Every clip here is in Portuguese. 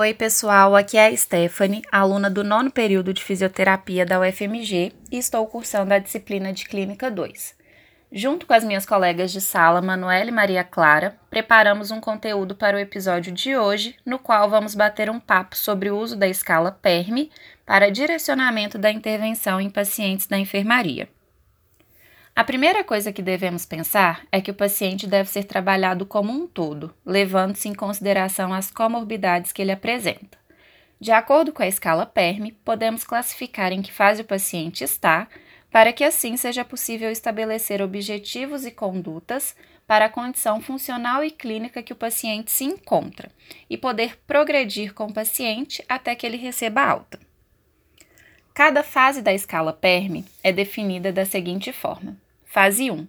Oi, pessoal, aqui é a Stephanie, aluna do nono período de fisioterapia da UFMG e estou cursando a disciplina de Clínica 2. Junto com as minhas colegas de sala, Manuela e Maria Clara, preparamos um conteúdo para o episódio de hoje, no qual vamos bater um papo sobre o uso da escala PERME para direcionamento da intervenção em pacientes da enfermaria. A primeira coisa que devemos pensar é que o paciente deve ser trabalhado como um todo, levando-se em consideração as comorbidades que ele apresenta. De acordo com a escala PERM, podemos classificar em que fase o paciente está, para que assim seja possível estabelecer objetivos e condutas para a condição funcional e clínica que o paciente se encontra e poder progredir com o paciente até que ele receba alta. Cada fase da escala PERM é definida da seguinte forma: Fase 1.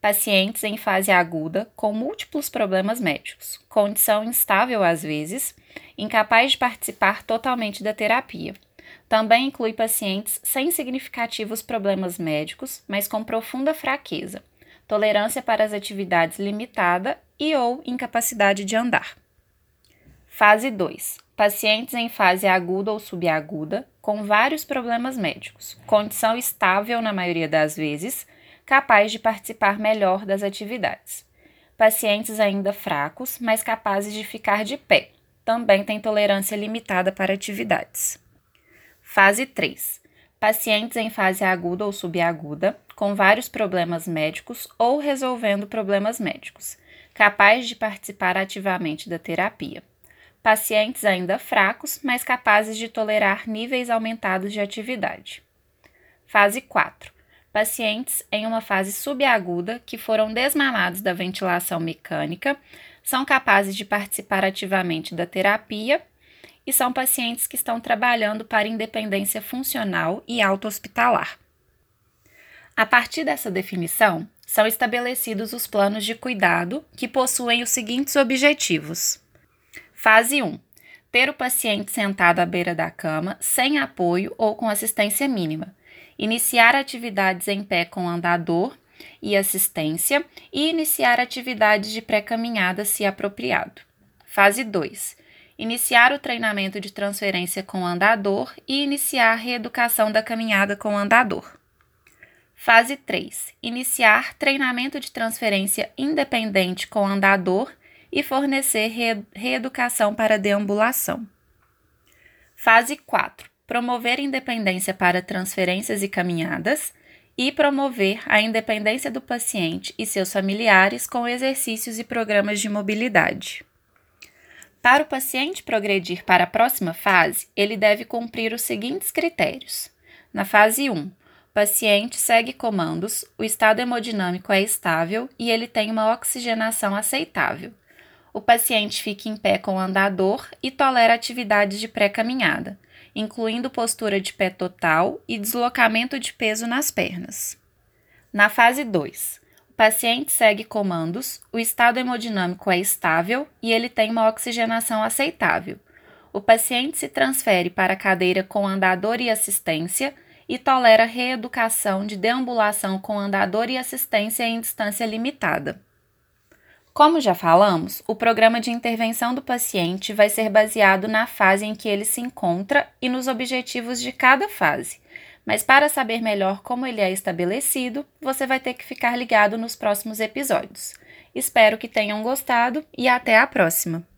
Pacientes em fase aguda com múltiplos problemas médicos, condição instável às vezes, incapaz de participar totalmente da terapia. Também inclui pacientes sem significativos problemas médicos, mas com profunda fraqueza, tolerância para as atividades limitada e ou incapacidade de andar. Fase 2. Pacientes em fase aguda ou subaguda, com vários problemas médicos, condição estável na maioria das vezes, capaz de participar melhor das atividades. Pacientes ainda fracos, mas capazes de ficar de pé, também têm tolerância limitada para atividades. Fase 3. Pacientes em fase aguda ou subaguda, com vários problemas médicos ou resolvendo problemas médicos, capazes de participar ativamente da terapia. Pacientes ainda fracos, mas capazes de tolerar níveis aumentados de atividade. Fase 4 pacientes em uma fase subaguda que foram desmamados da ventilação mecânica, são capazes de participar ativamente da terapia e são pacientes que estão trabalhando para independência funcional e auto-hospitalar. A partir dessa definição, são estabelecidos os planos de cuidado que possuem os seguintes objetivos. Fase 1. Ter o paciente sentado à beira da cama, sem apoio ou com assistência mínima, iniciar atividades em pé com andador e assistência e iniciar atividades de pré-caminhada se apropriado. Fase 2. Iniciar o treinamento de transferência com andador e iniciar a reeducação da caminhada com andador. Fase 3. Iniciar treinamento de transferência independente com andador e fornecer re reeducação para deambulação. Fase 4 promover independência para transferências e caminhadas e promover a independência do paciente e seus familiares com exercícios e programas de mobilidade. Para o paciente progredir para a próxima fase, ele deve cumprir os seguintes critérios. Na fase 1, o paciente segue comandos, o estado hemodinâmico é estável e ele tem uma oxigenação aceitável. O paciente fica em pé com andador e tolera atividades de pré-caminhada incluindo postura de pé total e deslocamento de peso nas pernas. Na fase 2, o paciente segue comandos, o estado hemodinâmico é estável e ele tem uma oxigenação aceitável. O paciente se transfere para a cadeira com andador e assistência e tolera reeducação de deambulação com andador e assistência em distância limitada. Como já falamos, o programa de intervenção do paciente vai ser baseado na fase em que ele se encontra e nos objetivos de cada fase. Mas para saber melhor como ele é estabelecido, você vai ter que ficar ligado nos próximos episódios. Espero que tenham gostado e até a próxima!